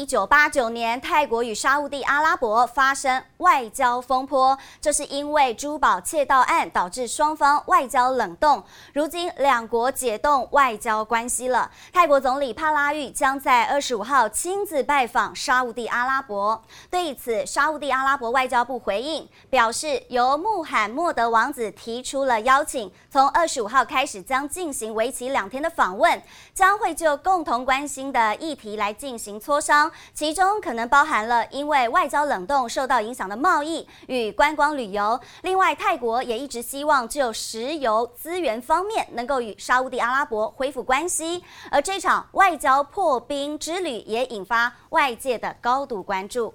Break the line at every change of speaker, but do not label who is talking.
一九八九年，泰国与沙乌地阿拉伯发生外交风波，这是因为珠宝窃盗案导致双方外交冷冻。如今两国解冻外交关系了，泰国总理帕拉育将在二十五号亲自拜访沙乌地阿拉伯。对此，沙乌地阿拉伯外交部回应表示，由穆罕默德王子提出了邀请，从二十五号开始将进行为期两天的访问，将会就共同关心的议题来进行磋商。其中可能包含了因为外交冷冻受到影响的贸易与观光旅游。另外，泰国也一直希望就石油资源方面能够与沙乌地阿拉伯恢复关系。而这场外交破冰之旅也引发外界的高度关注。